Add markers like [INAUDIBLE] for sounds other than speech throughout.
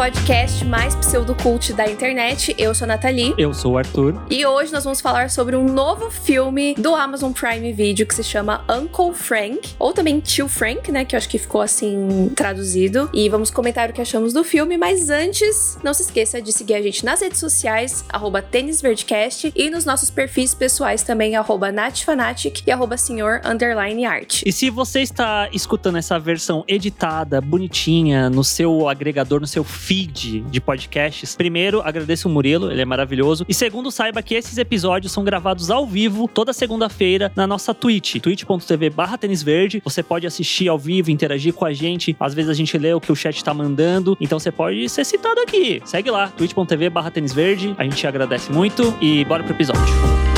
podcast mais pseudocult da internet. Eu sou a Nathalie. Eu sou o Arthur. E hoje nós vamos falar sobre um novo filme do Amazon Prime Video que se chama Uncle Frank, ou também Tio Frank, né? Que eu acho que ficou assim traduzido. E vamos comentar o que achamos do filme, mas antes, não se esqueça de seguir a gente nas redes sociais, arroba tênisverdecast, e nos nossos perfis pessoais também, arroba natfanatic e arroba senhor underline art. E se você está escutando essa versão editada, bonitinha, no seu agregador, no seu feed de podcasts, primeiro, agradeço o Murilo, ele é maravilhoso. E segundo, saiba que esses episódios são gravados ao vivo toda segunda-feira na nossa Twitch, twitch.tv barra verde. Você pode assistir ao vivo, interagir com a gente. Às vezes a gente lê o que o chat tá mandando, então você pode ser citado aqui. Segue lá, twitch.tv barra verde. A gente agradece muito e bora pro episódio.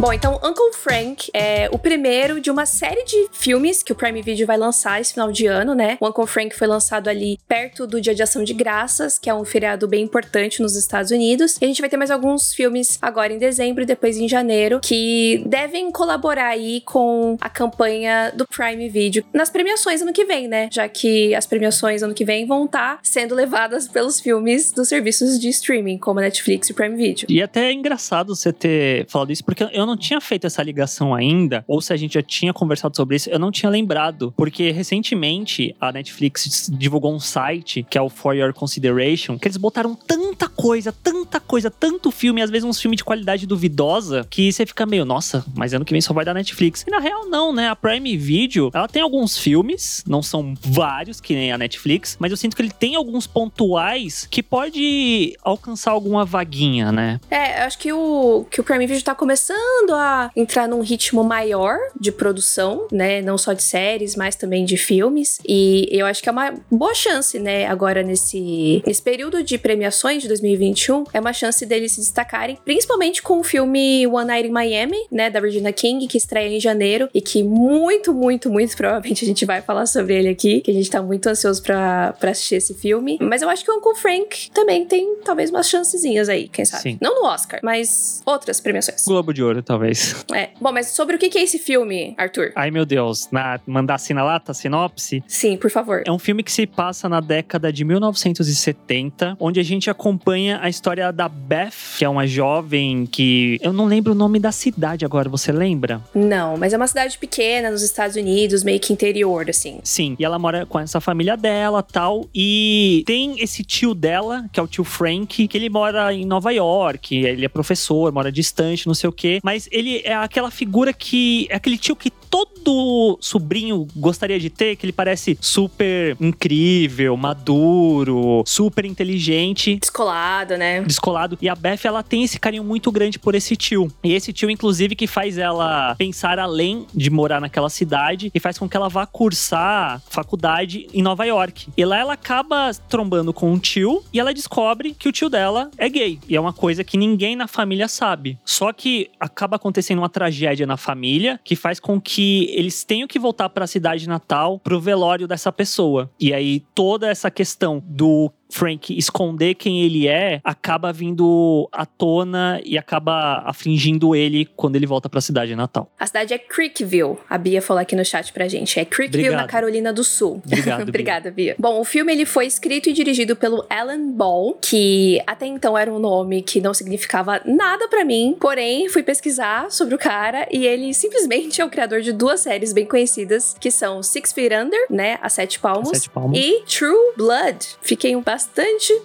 Bom, então Uncle Frank é o primeiro de uma série de filmes que o Prime Video vai lançar esse final de ano, né? O Uncle Frank foi lançado ali perto do Dia de Ação de Graças, que é um feriado bem importante nos Estados Unidos. E a gente vai ter mais alguns filmes agora em dezembro e depois em janeiro que devem colaborar aí com a campanha do Prime Video nas premiações ano que vem, né? Já que as premiações ano que vem vão estar tá sendo levadas pelos filmes dos serviços de streaming, como Netflix e Prime Video. E até é engraçado você ter falado isso, porque eu não tinha feito essa ligação ainda, ou se a gente já tinha conversado sobre isso, eu não tinha lembrado. Porque recentemente a Netflix divulgou um site, que é o For Your Consideration, que eles botaram tanta coisa, tanta coisa, tanto filme, às vezes uns filmes de qualidade duvidosa, que você fica meio, nossa, mas ano que vem só vai dar Netflix. E na real, não, né? A Prime Video, ela tem alguns filmes, não são vários, que nem a Netflix, mas eu sinto que ele tem alguns pontuais que pode alcançar alguma vaguinha, né? É, eu acho que o, que o Prime Video tá começando começando a entrar num ritmo maior de produção, né? Não só de séries, mas também de filmes. E eu acho que é uma boa chance, né? Agora nesse, nesse período de premiações de 2021, é uma chance deles se destacarem, principalmente com o filme One Night in Miami, né? Da Regina King, que estreia em janeiro e que muito, muito, muito provavelmente a gente vai falar sobre ele aqui, que a gente tá muito ansioso pra, pra assistir esse filme. Mas eu acho que o Uncle Frank também tem talvez umas chancezinhas aí, quem sabe? Sim. Não no Oscar, mas outras premiações. Globo de Ouro, talvez. É. Bom, mas sobre o que é esse filme, Arthur? Ai, meu Deus. Na, mandar lata, sinopse? Sim, por favor. É um filme que se passa na década de 1970, onde a gente acompanha a história da Beth, que é uma jovem que. Eu não lembro o nome da cidade agora, você lembra? Não, mas é uma cidade pequena nos Estados Unidos, meio que interior, assim. Sim, e ela mora com essa família dela tal. E tem esse tio dela, que é o tio Frank, que ele mora em Nova York, ele é professor, mora distante, não sei o quê. Mas ele é aquela figura que. É aquele tio que todo sobrinho gostaria de ter, que ele parece super incrível, maduro, super inteligente. Descolado, né? Descolado. E a Beth, ela tem esse carinho muito grande por esse tio. E esse tio, inclusive, que faz ela pensar além de morar naquela cidade e faz com que ela vá cursar faculdade em Nova York. E lá ela acaba trombando com um tio e ela descobre que o tio dela é gay. E é uma coisa que ninguém na família sabe. Só que acaba acontecendo uma tragédia na família que faz com que eles tenham que voltar para a cidade natal pro velório dessa pessoa. E aí toda essa questão do Frank esconder quem ele é acaba vindo à tona e acaba afligindo ele quando ele volta para a cidade natal. A cidade é Creekville. A Bia falou aqui no chat pra gente. É Creekville, Obrigado. na Carolina do Sul. Obrigado, [LAUGHS] Obrigada, Bia. Bom, o filme ele foi escrito e dirigido pelo Alan Ball, que até então era um nome que não significava nada para mim, porém fui pesquisar sobre o cara e ele simplesmente é o criador de duas séries bem conhecidas, que são Six Feet Under, né, a Sete Palmos, a Sete Palmos. e True Blood. Fiquei um bastante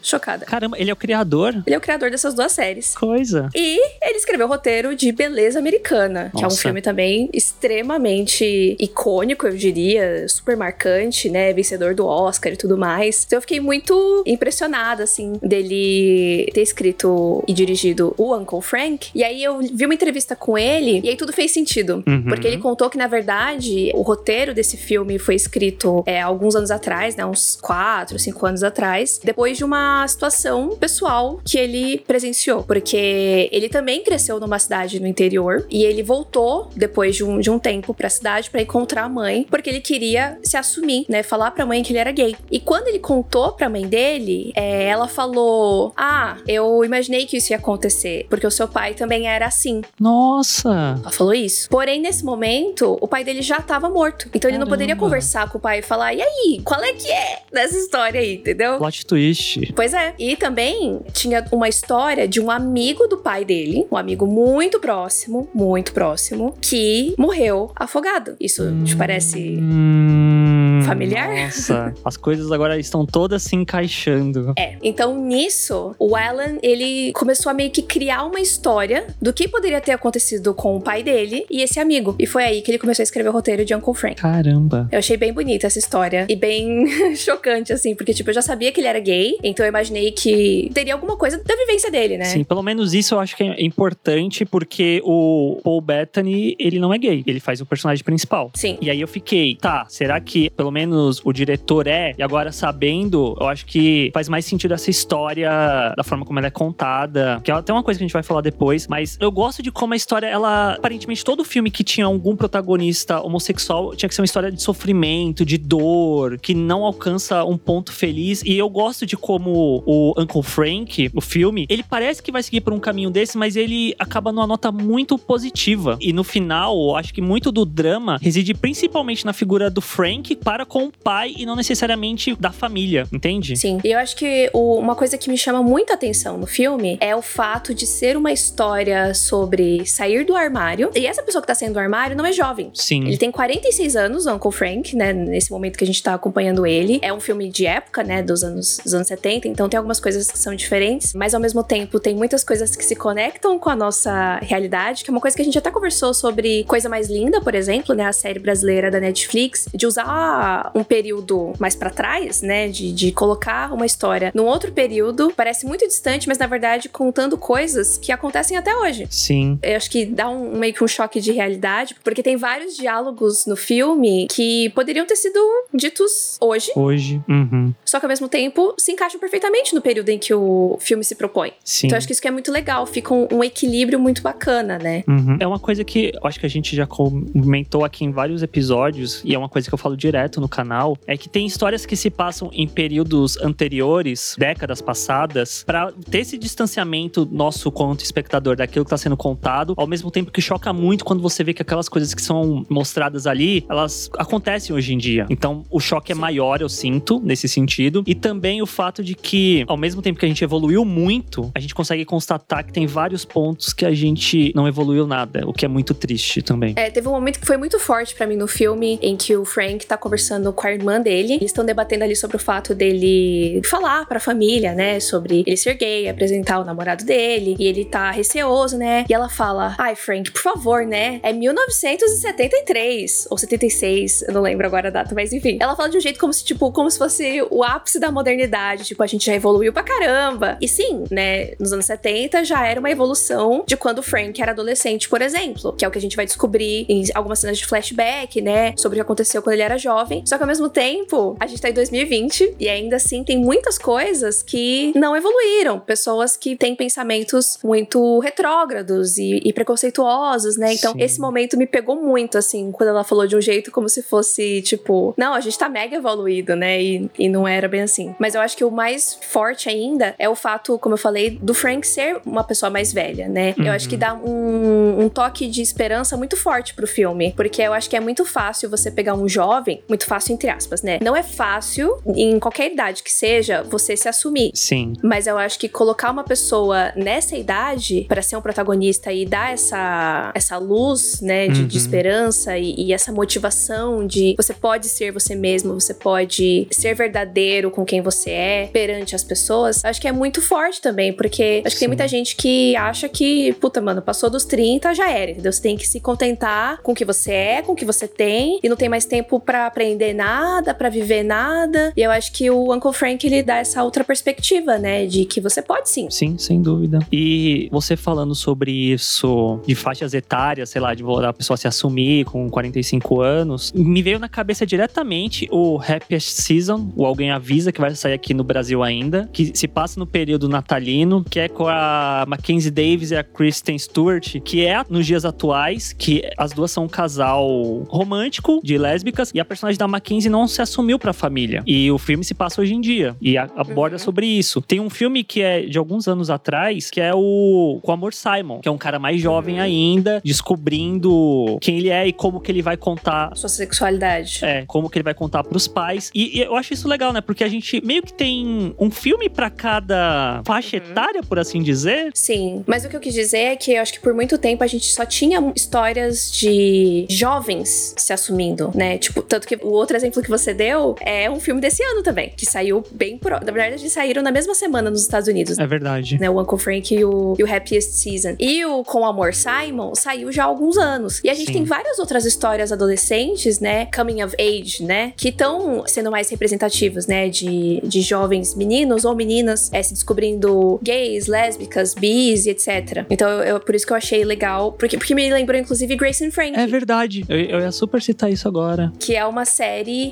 chocada. Caramba, ele é o criador? Ele é o criador dessas duas séries. Coisa. E ele escreveu o roteiro de Beleza Americana, Nossa. que é um filme também extremamente icônico, eu diria, super marcante, né? Vencedor do Oscar e tudo mais. Então eu fiquei muito impressionada, assim, dele ter escrito e dirigido o Uncle Frank. E aí eu vi uma entrevista com ele e aí tudo fez sentido. Uhum. Porque ele contou que, na verdade, o roteiro desse filme foi escrito é, alguns anos atrás, né? Uns quatro, cinco anos atrás. Depois de uma situação pessoal que ele presenciou, porque ele também cresceu numa cidade no interior e ele voltou depois de um, de um tempo pra cidade para encontrar a mãe, porque ele queria se assumir, né? Falar pra mãe que ele era gay. E quando ele contou pra mãe dele, é, ela falou: Ah, eu imaginei que isso ia acontecer, porque o seu pai também era assim. Nossa! Ela falou isso. Porém, nesse momento, o pai dele já tava morto. Então ele não poderia conversar com o pai e falar: E aí, qual é que é dessa história aí, entendeu? Plot twist. Pois é. E também tinha uma história de um amigo do pai dele, um amigo muito próximo, muito próximo, que morreu afogado. Isso te parece. Hum, Familiar? Nossa, as coisas agora estão todas se encaixando. É. Então, nisso, o Alan, ele começou a meio que criar uma história do que poderia ter acontecido com o pai dele e esse amigo. E foi aí que ele começou a escrever o roteiro de Uncle Frank. Caramba. Eu achei bem bonita essa história e bem [LAUGHS] chocante, assim, porque, tipo, eu já sabia que ele era gay, então eu imaginei que teria alguma coisa da vivência dele, né? Sim, pelo menos isso eu acho que é importante porque o Paul Bettany, ele não é gay, ele faz o personagem principal. Sim. E aí eu fiquei, tá, será que pelo menos o diretor é? E agora sabendo, eu acho que faz mais sentido essa história da forma como ela é contada, que é até uma coisa que a gente vai falar depois, mas eu gosto de como a história, ela, aparentemente todo filme que tinha algum protagonista homossexual tinha que ser uma história de sofrimento, de dor, que não alcança um ponto feliz, e eu gosto de como o Uncle Frank, o filme, ele parece que vai seguir por um caminho desse, mas ele acaba numa nota muito positiva. E no final, eu acho que muito do drama reside principalmente na figura do Frank para com o pai e não necessariamente da família, entende? Sim. E eu acho que o- uma coisa que me chama muita atenção no filme é o fato de ser uma história sobre sair do armário. E essa pessoa que tá saindo do armário não é jovem. Sim. Ele tem 46 anos, o Uncle Frank, né? Nesse momento que a gente tá acompanhando ele. É um filme de época, né? Dos anos, dos anos 70, então tem algumas coisas que são diferentes, mas ao mesmo tempo tem muitas coisas que se conectam com a nossa realidade, que é uma coisa que a gente até conversou sobre Coisa Mais Linda, por exemplo, né? A série brasileira da Netflix, de usar um período mais pra trás, né? De, de colocar uma história num outro período, parece muito distante, mas na verdade contando coisas que acontecem até hoje. Sim. Eu acho que dá um meio que um choque de realidade, porque tem vários diálogos no filme que poderiam ter sido ditos hoje, Hoje. Uhum. só que ao mesmo tempo se encaixam perfeitamente no período em que o filme se propõe. Sim. Então eu acho que isso que é muito legal, fica um, um equilíbrio muito bacana, né? Uhum. É uma coisa que eu acho que a gente já comentou aqui em vários episódios, e é uma coisa que eu falo direto no canal, é que tem histórias que se passam em períodos anteriores, décadas passadas, pra ter esse distanciamento nosso quanto espectador daquilo que tá sendo contado, ao mesmo tempo que choca muito quando você vê que aquelas coisas que são mostradas ali, elas acontecem hoje em dia. Então o choque é maior, eu sinto, nesse sentido. E também o fato de que, ao mesmo tempo que a gente evoluiu muito, a gente consegue constatar que tem vários pontos que a gente não evoluiu nada, o que é muito triste também. É, teve um momento que foi muito forte pra mim no filme, em que o Frank tá conversando com a irmã dele. Eles estão debatendo ali sobre o fato dele falar pra família, né? Sobre ele ser gay, apresentar o namorado dele. E ele tá receoso, né? E ela fala: Ai, Frank, por favor, né? É 1973 ou 76, eu não lembro agora a data, mas enfim. Ela fala de um jeito como se, tipo, como se fosse o ápice da modernidade. Tipo, a gente já evoluiu pra caramba. E sim, né? Nos anos 70 já era uma evolução de quando o Frank era adolescente, por exemplo. Que é o que a gente vai descobrir em algumas cenas de flashback, né? Sobre o que aconteceu quando ele era jovem. Só que ao mesmo tempo, a gente tá em 2020 e ainda assim tem muitas coisas que não evoluíram. Pessoas que têm pensamentos muito retrógrados e, e preconceituosos, né? Então, Sim. esse momento me pegou muito, assim, quando ela falou de um jeito como se fosse, tipo, não, a gente tá mega evoluído, né? E, e não era bem assim. Mas eu acho que o mais forte ainda é o fato, como eu falei, do Frank ser uma pessoa mais velha, né? Eu acho que dá um, um toque de esperança muito forte pro filme. Porque eu acho que é muito fácil você pegar um jovem, muito fácil entre aspas, né? Não é fácil, em qualquer idade que seja, você se assumir. Sim. Mas eu acho que colocar uma pessoa nessa idade pra ser um protagonista e dar essa, essa luz, né, de, de Uhum. esperança e, e essa motivação de você pode ser você mesmo, você pode ser verdadeiro com quem você é perante as pessoas, acho que é muito forte também, porque acho que tem Sim. muita gente que acha que, puta, mano, passou dos 30, já era, entendeu? Você tem que se contentar com o que você é, com o que você tem, e não tem mais tempo pra aprender aprender nada, para viver nada. E eu acho que o Uncle Frank ele dá essa outra perspectiva, né, de que você pode sim. Sim, sem dúvida. E você falando sobre isso de faixas etárias, sei lá, de a pessoa se assumir com 45 anos, me veio na cabeça diretamente o Happiest Season, o Alguém Avisa, que vai sair aqui no Brasil ainda, que se passa no período natalino, que é com a Mackenzie Davis e a Kristen Stewart, que é nos dias atuais, que as duas são um casal romântico de lésbicas e a personagem da Mackenzie não se assumiu pra família. E o filme se passa hoje em dia e aborda uhum. sobre isso. Tem um filme que é de alguns anos atrás, que é o Com Amor Simon, que é um cara mais jovem uhum. ainda, descobrindo quem ele é e como que ele vai contar sua sexualidade. É, como que ele vai contar pros pais. E, e eu acho isso legal, né? Porque a gente meio que tem um filme para cada faixa uhum. etária, por assim dizer. Sim, mas o que eu quis dizer é que eu acho que por muito tempo a gente só tinha histórias de jovens se assumindo, né? Tipo, tanto que o outro exemplo que você deu é um filme desse ano também, que saiu bem pro... Na verdade, eles saíram na mesma semana nos Estados Unidos. É verdade. Né? O Uncle Frank e o, e o Happiest Season. E o Com Amor Simon saiu já há alguns anos. E a gente Sim. tem várias outras histórias adolescentes, né? Coming of age, né? Que estão sendo mais representativas, né? De, de jovens meninos ou meninas é, se descobrindo gays, lésbicas, bis e etc. Então, eu, por isso que eu achei legal. Porque, porque me lembrou, inclusive, Grace and Frank. É verdade. Eu, eu ia super citar isso agora. Que é uma série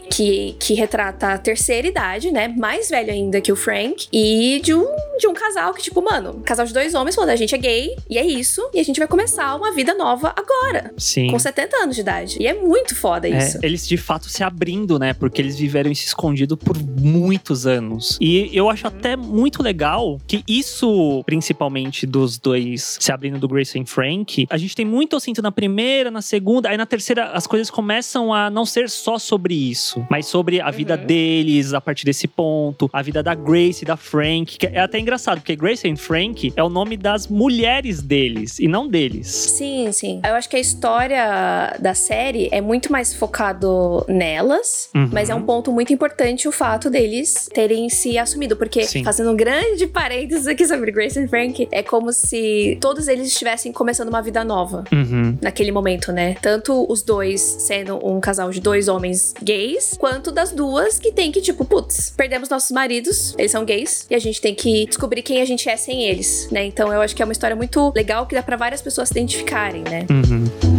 que, que retrata a terceira idade, né? Mais velho ainda que o Frank. E de um, de um casal que, tipo, mano, casal de dois homens falando, a gente é gay, e é isso. E a gente vai começar uma vida nova agora. Sim. Com 70 anos de idade. E é muito foda é, isso. Eles de fato se abrindo, né? Porque eles viveram isso escondido por muitos anos. E eu acho até muito legal que isso, principalmente dos dois se abrindo do Grace e Frank, a gente tem muito, eu sinto, na primeira, na segunda, aí na terceira as coisas começam a não ser só sobre isso, mas sobre a vida uhum. deles a partir desse ponto, a vida da Grace e da Frank. Que é até engraçado, porque Grace e Frank é o nome das mulheres deles e não deles. Sim, sim. Eu acho que a história da série é muito mais focado nelas, uhum. mas é um ponto muito importante o fato deles terem se assumido, porque sim. fazendo um grande parênteses aqui sobre Grace e Frank, é como se todos eles estivessem começando uma vida nova uhum. naquele momento, né? Tanto os dois sendo um casal de dois homens gays, quanto das duas que tem que, tipo, putz, perdemos nossos maridos, eles são gays, e a gente tem que descobrir quem a gente é sem eles, né? Então eu acho que é uma história muito legal que dá para várias pessoas se identificarem, né? Uhum.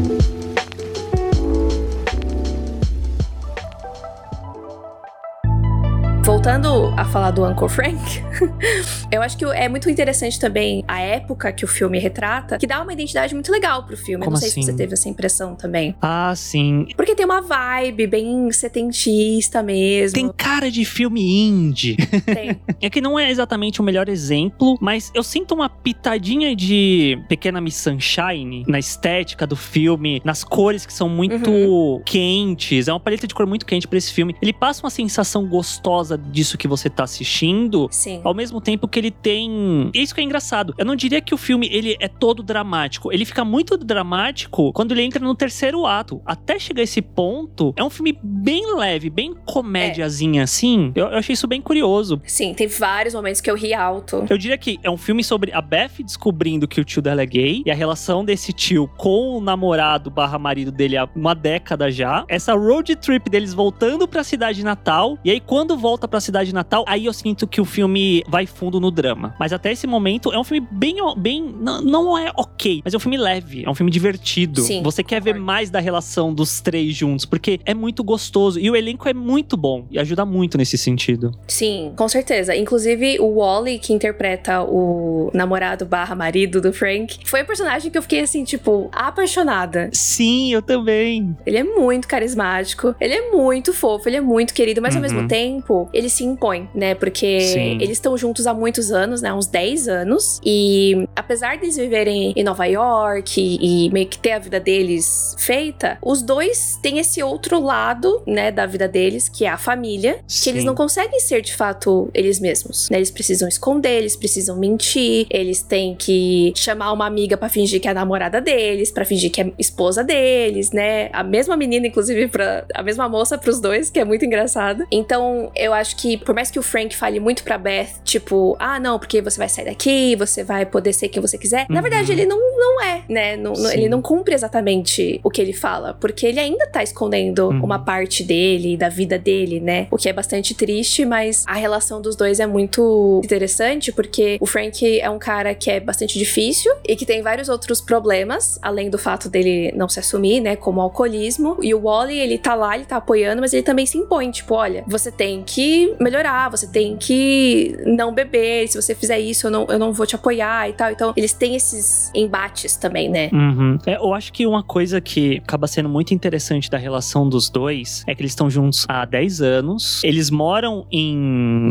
Voltando a falar do Uncle Frank, [LAUGHS] eu acho que é muito interessante também a época que o filme retrata, que dá uma identidade muito legal pro filme. Como não sei assim? se você teve essa impressão também. Ah, sim. Porque tem uma vibe bem setentista mesmo. Tem cara de filme indie. Tem. [LAUGHS] é que não é exatamente o melhor exemplo, mas eu sinto uma pitadinha de Pequena Miss Sunshine na estética do filme, nas cores que são muito uhum. quentes. É uma paleta de cor muito quente para esse filme. Ele passa uma sensação gostosa disso que você tá assistindo. Sim. Ao mesmo tempo que ele tem. E isso que é engraçado. Eu não diria que o filme ele é todo dramático. Ele fica muito dramático quando ele entra no terceiro ato. Até chegar a esse ponto, é um filme bem leve, bem comédiazinha é. assim. Eu, eu, achei isso bem curioso. Sim, tem vários momentos que eu ri alto. Eu diria que é um filme sobre a Beth descobrindo que o tio dela é gay e a relação desse tio com o namorado barra marido dele há uma década já. Essa road trip deles voltando pra cidade natal. E aí, quando volta volta pra cidade natal, aí eu sinto que o filme vai fundo no drama. Mas até esse momento é um filme bem. bem não, não é ok, mas é um filme leve, é um filme divertido. Sim, Você quer ver mais da relação dos três juntos, porque é muito gostoso. E o elenco é muito bom e ajuda muito nesse sentido. Sim, com certeza. Inclusive, o Wally, que interpreta o namorado barra marido do Frank, foi um personagem que eu fiquei assim, tipo, apaixonada. Sim, eu também. Ele é muito carismático, ele é muito fofo, ele é muito querido, mas uhum. ao mesmo tempo, ele se impõe, né? Porque Sim. eles estão juntos há muitos anos, né? Uns 10 anos. E apesar de eles viverem em Nova York e, e meio que ter a vida deles feita, os dois têm esse outro lado, né, da vida deles, que é a família, Sim. que eles não conseguem ser de fato eles mesmos, né? Eles precisam esconder, eles precisam mentir, eles têm que chamar uma amiga para fingir que é a namorada deles, para fingir que é esposa deles, né? A mesma menina, inclusive, para a mesma moça para os dois, que é muito engraçado. Então, eu acho acho que, por mais que o Frank fale muito pra Beth, tipo, ah, não, porque você vai sair daqui, você vai poder ser quem você quiser, uhum. na verdade ele não, não é, né? Não, ele não cumpre exatamente o que ele fala, porque ele ainda tá escondendo uhum. uma parte dele, da vida dele, né? O que é bastante triste, mas a relação dos dois é muito interessante, porque o Frank é um cara que é bastante difícil e que tem vários outros problemas, além do fato dele não se assumir, né? Como alcoolismo. E o Wally, ele tá lá, ele tá apoiando, mas ele também se impõe, tipo, olha, você tem que melhorar, você tem que não beber, se você fizer isso, eu não, eu não vou te apoiar e tal. Então, eles têm esses embates também, né? Uhum. É, eu acho que uma coisa que acaba sendo muito interessante da relação dos dois é que eles estão juntos há 10 anos. Eles moram em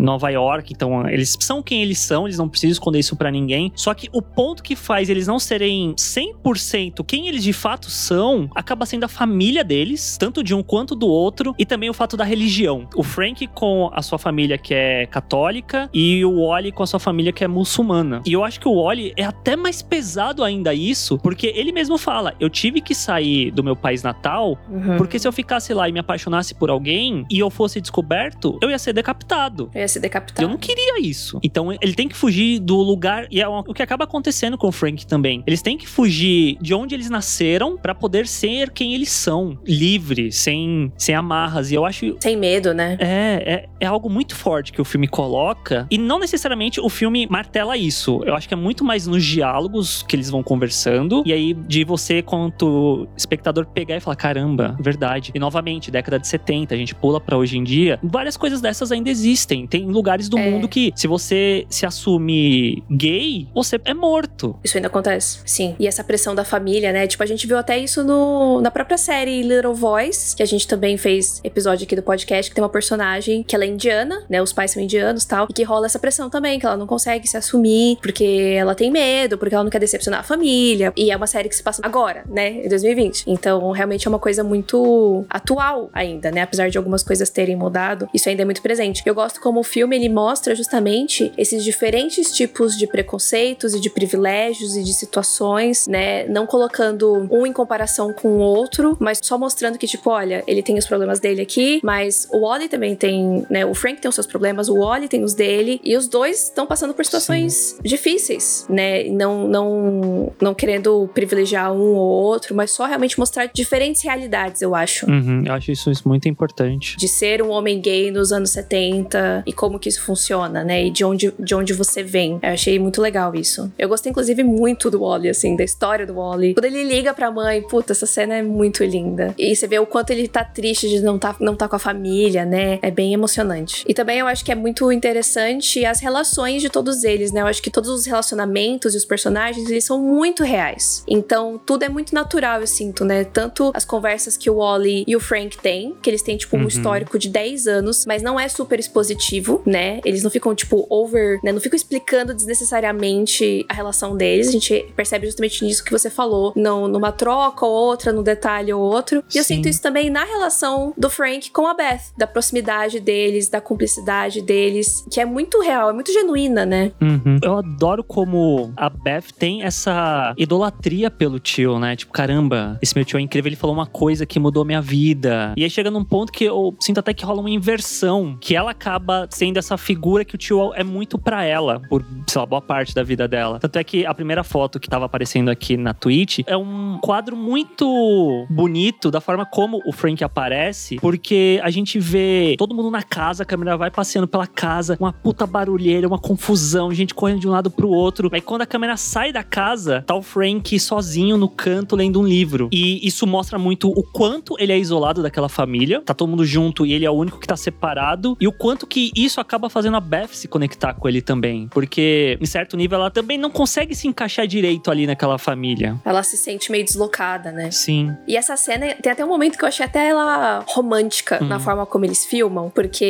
Nova York, então eles são quem eles são, eles não precisam esconder isso para ninguém. Só que o ponto que faz eles não serem 100% quem eles de fato são acaba sendo a família deles, tanto de um quanto do outro, e também o fato da religião. O Frank com a sua família que é católica e o Wally com a sua família que é muçulmana. E eu acho que o Wally é até mais pesado ainda isso, porque ele mesmo fala: eu tive que sair do meu país natal, uhum. porque se eu ficasse lá e me apaixonasse por alguém e eu fosse descoberto, eu ia ser decapitado. Eu ia ser decapitado. Eu não queria isso. Então ele tem que fugir do lugar. E é o que acaba acontecendo com o Frank também. Eles têm que fugir de onde eles nasceram para poder ser quem eles são, livre, sem, sem amarras. E eu acho. Sem medo, né? É, é, é algo muito forte que o filme coloca. E não necessariamente o filme martela isso. Eu acho que é muito mais nos diálogos que eles vão conversando. E aí, de você, quanto espectador, pegar e falar: caramba, verdade. E novamente, década de 70, a gente pula para hoje em dia. Várias coisas dessas ainda existem. Tem lugares do é. mundo que, se você se assume gay, você é morto. Isso ainda acontece, sim. E essa pressão da família, né? Tipo, a gente viu até isso no, na própria série Little Voice, que a gente também fez episódio aqui do podcast, que tem uma personagem que ela é indiana, né? Os pais são indianos e tal, e que rola essa pressão também, que ela não consegue se assumir porque ela tem medo, porque ela não quer decepcionar a família. E é uma série que se passa agora, né? Em 2020. Então, realmente é uma coisa muito atual ainda, né? Apesar de algumas coisas terem mudado, isso ainda é muito presente. Eu gosto como o filme ele mostra justamente esses diferentes tipos de preconceitos e de privilégios e de situações, né? Não colocando um em comparação com o outro, mas só mostrando que, tipo, olha, ele tem os problemas dele aqui, mas o Wally também tem, né? O Frank tem os seus problemas, o Wally tem os dele, e os dois estão passando por situações Sim. difíceis, né? Não, não, não querendo privilegiar um ou outro, mas só realmente mostrar diferentes realidades, eu acho. Uhum, eu acho isso muito importante. De ser um homem gay nos anos 70 e como que isso funciona, né? E de onde, de onde você vem. Eu achei muito legal isso. Eu gostei, inclusive, muito do Wally, assim, da história do Wally. Quando ele liga pra mãe, puta, essa cena é muito linda. E você vê o quanto ele tá triste de não tá, não tá com a família, né? É bem emocionante. E também eu acho que é muito interessante as relações de todos eles, né? Eu acho que todos os relacionamentos e os personagens, eles são muito reais. Então, tudo é muito natural, eu sinto, né? Tanto as conversas que o Wally e o Frank têm, que eles têm, tipo, um uhum. histórico de 10 anos, mas não é super expositivo, né? Eles não ficam, tipo, over, né? Não ficam explicando desnecessariamente a relação deles. A gente percebe justamente nisso que você falou, não, numa troca ou outra, no detalhe ou outro. E Sim. eu sinto isso também na relação do Frank com a Beth, da proximidade deles, da cumplicidade deles, que é muito real, é muito genuína, né? Uhum. Eu adoro como a Beth tem essa idolatria pelo tio, né? Tipo, caramba, esse meu tio é incrível, ele falou uma coisa que mudou minha vida. E aí chega num ponto que eu sinto até que rola uma inversão, que ela acaba sendo essa figura que o tio é muito para ela, por, sei lá, boa parte da vida dela. Tanto é que a primeira foto que tava aparecendo aqui na Twitch é um quadro muito bonito da forma como o Frank aparece, porque a gente vê todo mundo na casa, a câmera vai passeando pela casa, uma puta barulheira, uma confusão, gente correndo de um lado pro outro. Aí quando a câmera sai da casa, tá o Frank sozinho no canto lendo um livro. E isso mostra muito o quanto ele é isolado daquela família. Tá todo mundo junto e ele é o único que tá separado. E o quanto que isso acaba fazendo a Beth se conectar com ele também. Porque, em certo nível, ela também não consegue se encaixar direito ali naquela família. Ela se sente meio deslocada, né? Sim. E essa cena, tem até um momento que eu achei até ela romântica hum. na forma como eles filmam. Porque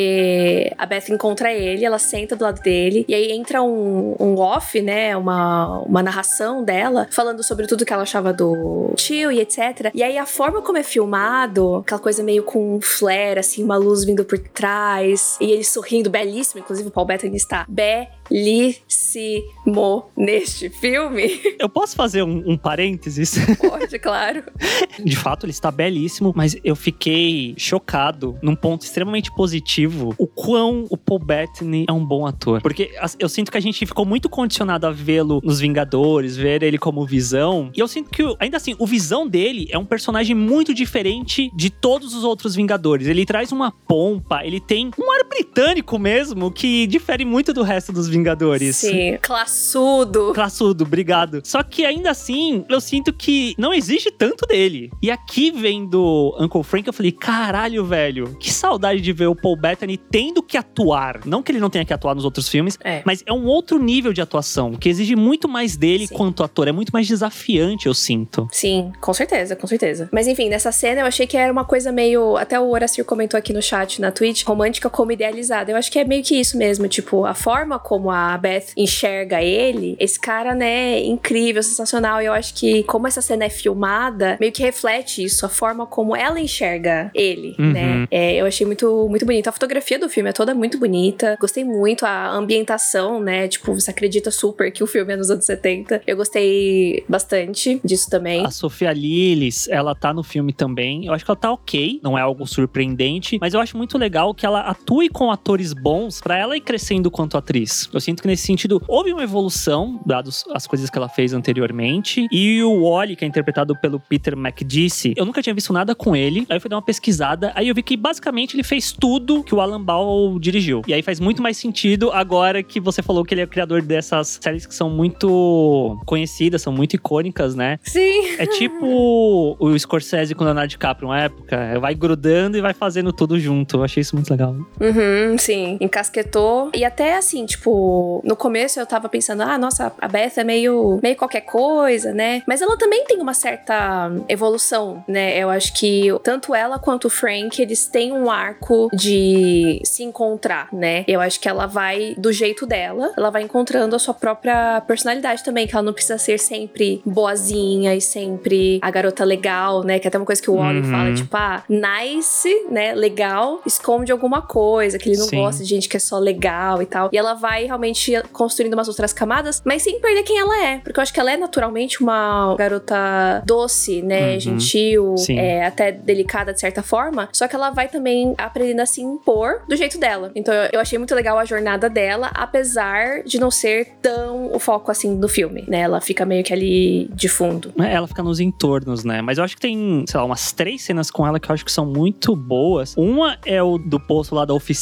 a Beth encontra ele, ela senta do lado dele. E aí entra um, um off, né? Uma, uma narração dela falando sobre tudo que ela achava do tio e etc. E aí a forma como é filmado, aquela coisa meio com um flare, assim, uma luz vindo por trás. E ele sorrindo, belíssimo. Inclusive, o Paul Bettany está belíssimo belíssimo neste filme. [LAUGHS] Eu posso fazer um, um parênteses? Pode, claro. [LAUGHS] De fato, ele está belíssimo, mas eu fiquei chocado num ponto extremamente positivo o quão o Paul Bettany é um bom ator. Porque eu sinto que a gente ficou muito condicionado a vê-lo nos Vingadores, ver ele como Visão. E eu sinto que, ainda assim, o Visão dele é um personagem muito diferente de todos os outros Vingadores. Ele traz uma pompa, ele tem um ar britânico mesmo, que difere muito do resto dos Vingadores. Sim, classudo. Classudo, obrigado. Só que ainda assim, eu sinto que não existe tanto dele. E aqui vendo Uncle Frank, eu falei, caralho, velho, que saudade de ver o Paul Bettany tendo que atuar. Não que ele não tenha que atuar nos outros filmes, é. mas é um outro nível de atuação, que exige muito mais dele Sim. quanto ator. É muito mais desafiante, eu sinto. Sim, com certeza, com certeza. Mas enfim, nessa cena eu achei que era uma coisa meio. Até o Horacir comentou aqui no chat, na Twitch, romântica como idealizada. Eu acho que é meio que isso mesmo. Tipo, a forma como a Beth enxerga ele, esse cara, né, incrível, sensacional. E eu acho que, como essa cena é filmada, meio que reflete isso, a forma como ela enxerga ele, uhum. né? É, eu achei muito, muito bonito. A fotografia do filme é toda muito bonita. Gostei muito. A ambientação, né? Tipo, você acredita super que o filme é nos anos 70. Eu gostei bastante disso também. A Sofia Lillis, ela tá no filme também. Eu acho que ela tá ok, não é algo surpreendente, mas eu acho muito legal que ela atue com atores bons para ela ir crescendo quanto atriz. Eu sinto que nesse sentido houve uma evolução, dados as coisas que ela fez anteriormente. E o Wally, que é interpretado pelo Peter McDicey, eu nunca tinha visto nada com ele. Aí eu fui dar uma pesquisada, aí eu vi que basicamente ele fez tudo que o Alan Ball dirigiu. E aí faz muito mais sentido agora que você falou que ele é o criador dessas séries que são muito conhecidas, são muito icônicas, né? Sim. É tipo o Scorsese com o Leonardo DiCaprio, uma época. Vai grudando e vai fazendo tudo junto. Eu achei isso muito legal. Uhum, sim. Encasquetou. E até assim, tipo, no começo eu tava pensando, ah, nossa, a Beth é meio, meio qualquer coisa, né? Mas ela também tem uma certa evolução, né? Eu acho que tanto ela quanto o Frank, eles têm um arco de se encontrar, né? Eu acho que ela vai do jeito dela, ela vai encontrando a sua própria personalidade também, que ela não precisa ser sempre boazinha e sempre a garota legal, né? Que é até uma coisa que o Wally uhum. fala, tipo, ah, nice, né? Legal, esconde alguma coisa, que ele não Sim. gosta de gente que é só legal e tal. E ela vai realmente construindo umas outras camadas, mas sem perder quem ela é. Porque eu acho que ela é naturalmente uma garota doce, né? Uhum. Gentil, é, até delicada de certa forma. Só que ela vai também aprendendo a se impor do jeito dela. Então eu achei muito legal a jornada dela, apesar de não ser tão o foco assim do filme, né? Ela fica meio que ali de fundo. É, ela fica nos entornos, né? Mas eu acho que tem, sei lá, umas três cenas com ela que eu acho que são muito boas. Uma é o do posto lá da oficina,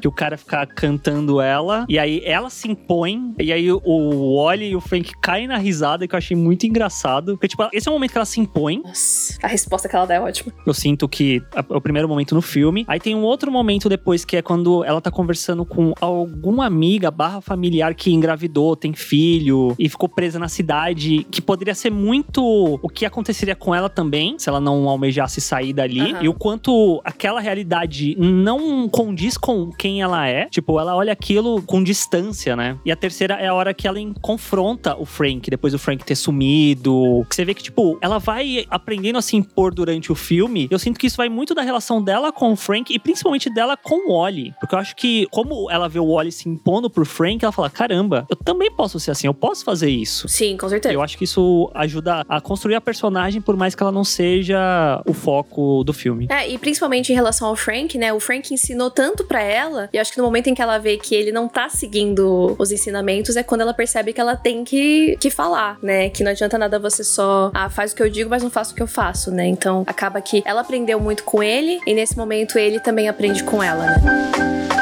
que o cara fica cantando ela, e aí ela se impõe, e aí o Wally e o Frank caem na risada, que eu achei muito engraçado. Porque, tipo, esse é o momento que ela se impõe. Nossa, a resposta que ela dá é ótima. Eu sinto que é o primeiro momento no filme. Aí tem um outro momento depois que é quando ela tá conversando com alguma amiga barra familiar que engravidou, tem filho e ficou presa na cidade, que poderia ser muito o que aconteceria com ela também, se ela não almejasse sair dali, uhum. e o quanto aquela realidade não condiz com quem ela é. Tipo, ela olha aquilo com distância, né? E a terceira é a hora que ela confronta o Frank, depois do Frank ter sumido. Que você vê que, tipo, ela vai aprendendo a se impor durante o filme. Eu sinto que isso vai muito da relação dela com o Frank e principalmente dela com o Wally. Porque eu acho que, como ela vê o Wally se impondo pro Frank, ela fala: caramba, eu também posso ser assim, eu posso fazer isso. Sim, com certeza. Eu acho que isso ajuda a construir a personagem, por mais que ela não seja o foco do filme. É, e principalmente em relação ao Frank, né? O Frank ensinou tanto para ela, e acho que no momento em que ela vê que ele não tá seguindo os ensinamentos, é quando ela percebe que ela tem que, que falar, né? Que não adianta nada você só, ah, faz o que eu digo, mas não faço o que eu faço, né? Então acaba que ela aprendeu muito com ele, e nesse momento ele também aprende com ela, né?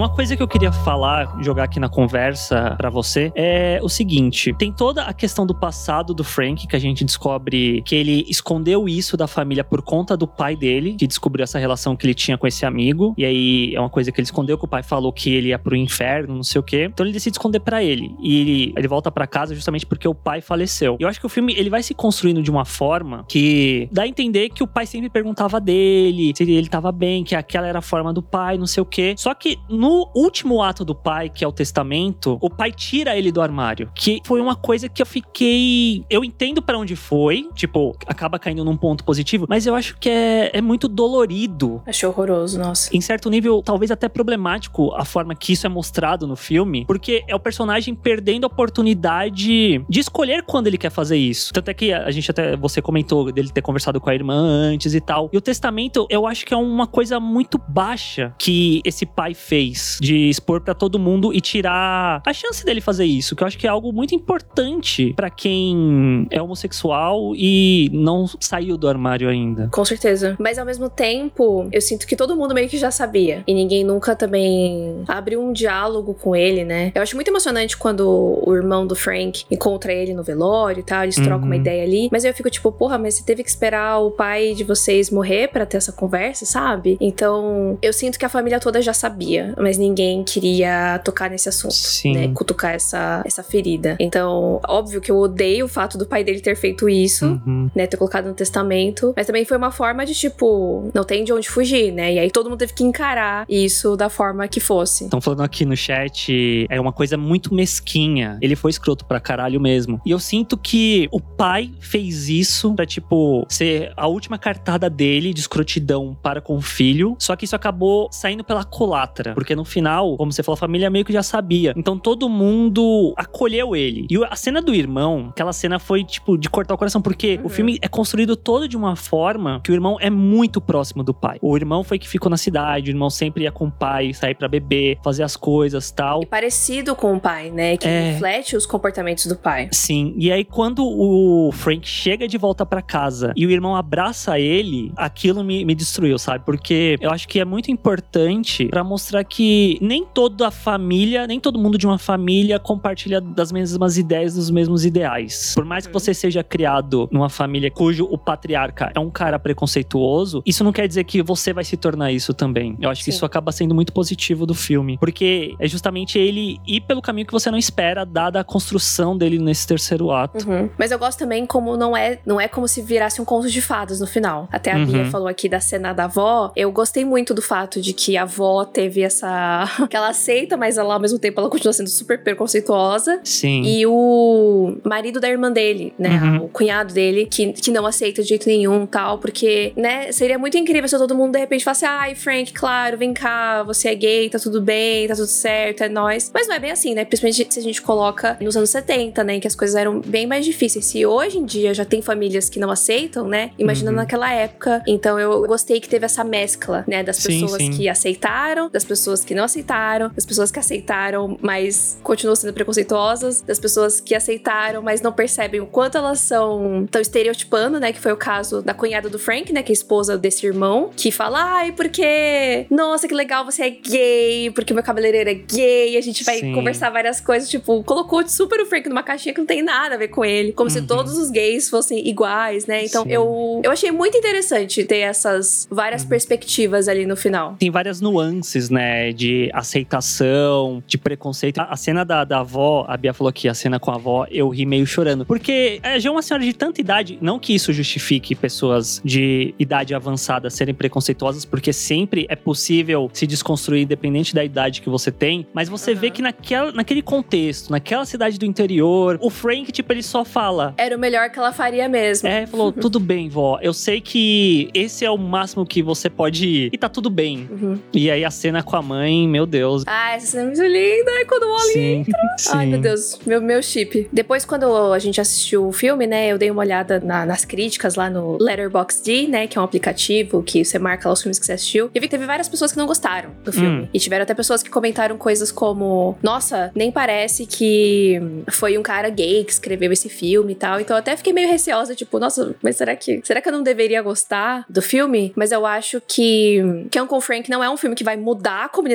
Uma coisa que eu queria falar, jogar aqui na conversa para você, é o seguinte: tem toda a questão do passado do Frank, que a gente descobre que ele escondeu isso da família por conta do pai dele, que descobriu essa relação que ele tinha com esse amigo. E aí é uma coisa que ele escondeu, que o pai falou que ele ia pro inferno, não sei o quê. Então ele decide esconder para ele. E ele, ele volta para casa justamente porque o pai faleceu. Eu acho que o filme ele vai se construindo de uma forma que dá a entender que o pai sempre perguntava dele se ele tava bem, que aquela era a forma do pai, não sei o quê. Só que no no último ato do pai, que é o testamento, o pai tira ele do armário. Que foi uma coisa que eu fiquei. Eu entendo para onde foi, tipo, acaba caindo num ponto positivo, mas eu acho que é, é muito dolorido. Achei horroroso, nossa. Em certo nível, talvez até problemático a forma que isso é mostrado no filme, porque é o personagem perdendo a oportunidade de escolher quando ele quer fazer isso. Tanto é que a gente até, você comentou dele ter conversado com a irmã antes e tal. E o testamento, eu acho que é uma coisa muito baixa que esse pai fez de expor para todo mundo e tirar a chance dele fazer isso, que eu acho que é algo muito importante para quem é homossexual e não saiu do armário ainda. Com certeza. Mas ao mesmo tempo, eu sinto que todo mundo meio que já sabia. E ninguém nunca também abriu um diálogo com ele, né? Eu acho muito emocionante quando o irmão do Frank encontra ele no velório e tal, eles trocam uma Uhum. ideia ali. Mas eu fico tipo, porra, mas você teve que esperar o pai de vocês morrer para ter essa conversa, sabe? Então, eu sinto que a família toda já sabia, mas ninguém queria tocar nesse assunto, Sim. né? Cutucar essa, essa ferida. Então, óbvio que eu odeio o fato do pai dele ter feito isso Uhum. né, ter colocado no testamento, mas também foi uma forma de tipo, não tem de onde fugir, né? E aí todo mundo teve que encarar isso da forma que fosse. Estão falando aqui no chat, é uma coisa muito mesquinha. Ele foi escroto pra caralho mesmo. E eu sinto que o pai fez isso pra, tipo, ser a última cartada dele de escrotidão para com o filho. Só que isso acabou saindo pela culatra. Porque no final, como você falou, a família meio que já sabia. Então todo mundo acolheu ele. E a cena do irmão, aquela cena foi, tipo, de cortar o coração. Porque o Uhum. filme é construído todo de uma forma que o irmão é muito próximo do pai. O irmão foi que ficou na cidade, o irmão sempre ia com o pai, sair pra beber, fazer as coisas tal. E parecido com o pai, né? Que É. reflete os comportamentos do pai. Sim, e aí quando o Frank chega de volta pra casa e o irmão abraça ele, aquilo me, me destruiu, sabe? Porque eu acho que é muito importante pra mostrar que nem toda a família, nem todo mundo de uma família compartilha das mesmas ideias, dos mesmos ideais. Por mais que Uhum. você seja criado numa família cujo o patriarca é um cara preconceituoso, isso não quer dizer que você vai se tornar isso também. Eu acho que Sim. isso acaba sendo muito positivo do filme, porque é justamente ele ir pelo caminho que você não espera, dada a construção dele nesse terceiro ato. Uhum. Mas eu gosto também como não é, não é como se virasse um conto de fadas no final. Até a Uhum. Bia falou aqui da cena da avó. Eu gostei muito do fato de que a avó teve essa. [LAUGHS] que ela aceita, mas ela ao mesmo tempo ela continua sendo super preconceituosa. Sim. E o marido da irmã dele, né? Uhum. O cunhado dele, que, que não aceita de jeito nenhum tal, porque, né? Seria muito incrível se todo mundo de repente falasse: ai, Frank, claro, vem cá, você é gay, tá tudo bem, tá tudo certo, é nóis. Mas não é bem assim, né? Principalmente se a gente coloca nos anos 70, né? Em que as coisas eram bem mais difíceis. Se hoje em dia já tem famílias que não aceitam, né? Imagina Uhum. naquela época. Então eu gostei que teve essa mescla, né? Das Sim, pessoas sim. que aceitaram, das pessoas que não aceitaram, das pessoas que aceitaram, mas continuam sendo preconceituosas, das pessoas que aceitaram, mas não percebem o quanto elas são tão estereotipando, né? Que foi o caso da cunhada do Frank, né? Que é a esposa desse irmão, que fala, ai, porque. Nossa, que legal, você é gay, porque meu cabeleireiro é gay, a gente vai Sim. conversar várias coisas. Tipo, colocou super o Frank numa caixinha que não tem nada a ver com ele. Como se Uhum. todos os gays fossem iguais, né? Então Sim. eu, eu achei muito interessante ter essas várias Uhum. perspectivas ali no final. Tem várias nuances, né? De aceitação, de preconceito. A, a cena da, da avó, a Bia falou que a cena com a avó, eu ri meio chorando. Porque é, já é uma senhora de tanta idade, não que isso justifique pessoas de idade avançada serem preconceituosas, porque sempre é possível se desconstruir, independente da idade que você tem. Mas você Aham. vê que naquela, naquele contexto, naquela cidade do interior, o Frank, tipo, ele só fala. Era o melhor que ela faria mesmo. É, falou, [LAUGHS] tudo bem, vó. Eu sei que esse é o máximo que você pode ir. E tá tudo bem. Uhum. E aí a cena com a mãe, meu Deus. Ah, essa cena é muito linda. Ai, quando o Wally Sim, Ai, sim. meu Deus, meu, meu chip. Depois, quando a gente assistiu o filme, né, eu dei uma olhada na- nas críticas lá no Letterboxd, né, que é um aplicativo que você marca lá os filmes que você assistiu. E eu vi que teve várias pessoas que não gostaram do filme. Hum. E tiveram até pessoas que comentaram coisas como: Nossa, nem parece que foi um cara gay que escreveu esse filme e tal. Então eu até fiquei meio receosa, tipo, nossa, mas será que. Será que eu não deveria gostar do filme? Mas eu acho que. Que Uncle Frank não é um filme que vai mudar a comunidade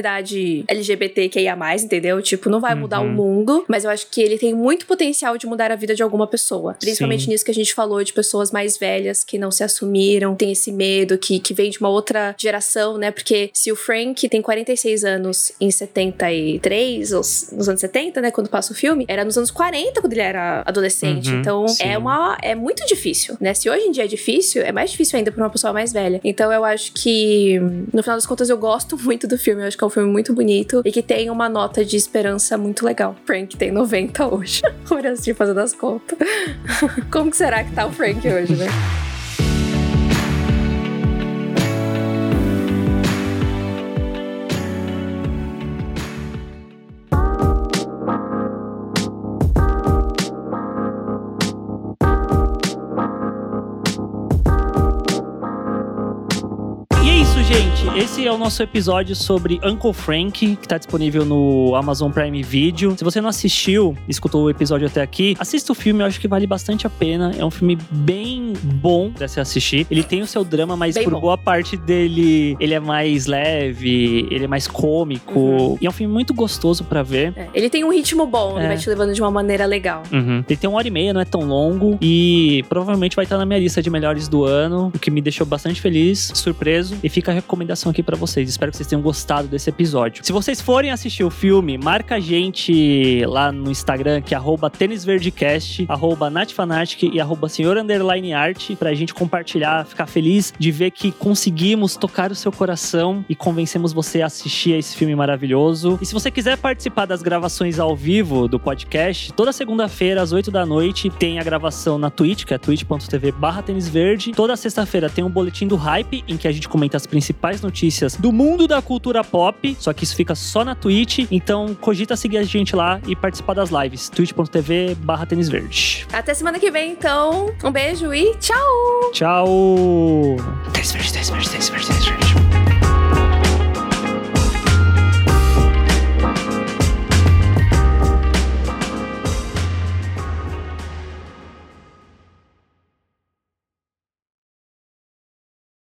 LGBTQIA, entendeu? Tipo, não vai mudar o Uhum. mundo, mas eu acho que ele tem muito potencial de mudar a vida de alguma pessoa. Principalmente Sim. nisso que a gente falou de pessoas mais velhas que não se assumiram, tem esse medo, que, que vem de uma outra geração, né? Porque se o Frank tem 46 anos em 73, ou nos anos 70, né? Quando passa o filme, era nos anos 40 quando ele era adolescente. Uhum, então sim. é uma. É muito difícil, né? Se hoje em dia é difícil, é mais difícil ainda pra uma pessoa mais velha. Então eu acho que, no final das contas, eu gosto [LAUGHS] muito do filme. Eu acho que é um filme muito bonito e que tem uma nota de esperança muito legal. Frank tem 90 hoje. [LAUGHS] Por assim, fazendo as contas. [LAUGHS] Como que será que tá o Frank hoje, né? O nosso episódio sobre Uncle Frank, que tá disponível no Amazon Prime Video. Se você não assistiu, escutou o episódio até aqui, assista o filme, eu acho que vale bastante a pena. É um filme bem bom pra se assistir. Ele tem o seu drama, mas bem por bom. boa parte dele, ele é mais leve, ele é mais cômico. Uhum. E é um filme muito gostoso para ver. É, ele tem um ritmo bom, é. ele vai te levando de uma maneira legal. Uhum. Ele tem uma hora e meia, não é tão longo. E provavelmente vai estar na minha lista de melhores do ano, o que me deixou bastante feliz, surpreso. E fica a recomendação aqui para vocês. Espero que vocês tenham gostado desse episódio. Se vocês forem assistir o filme, marca a gente lá no Instagram, que é arroba tênisverdecast, arroba natfanatic e arroba senhor pra gente compartilhar, ficar feliz de ver que conseguimos tocar o seu coração e convencemos você a assistir a esse filme maravilhoso. E se você quiser participar das gravações ao vivo do podcast, toda segunda-feira, às 8 da noite, tem a gravação na Twitch, que é twitch.tv barra tênisverde. Toda sexta-feira tem um boletim do hype, em que a gente comenta as principais notícias do mundo da cultura pop, só que isso fica só na Twitch, então cogita seguir a gente lá e participar das lives, twitch.tv barra tênis verde. Até semana que vem, então. Um beijo e tchau! Tchau! Tênis verde, tênis verde, tênis verde, tênis verde.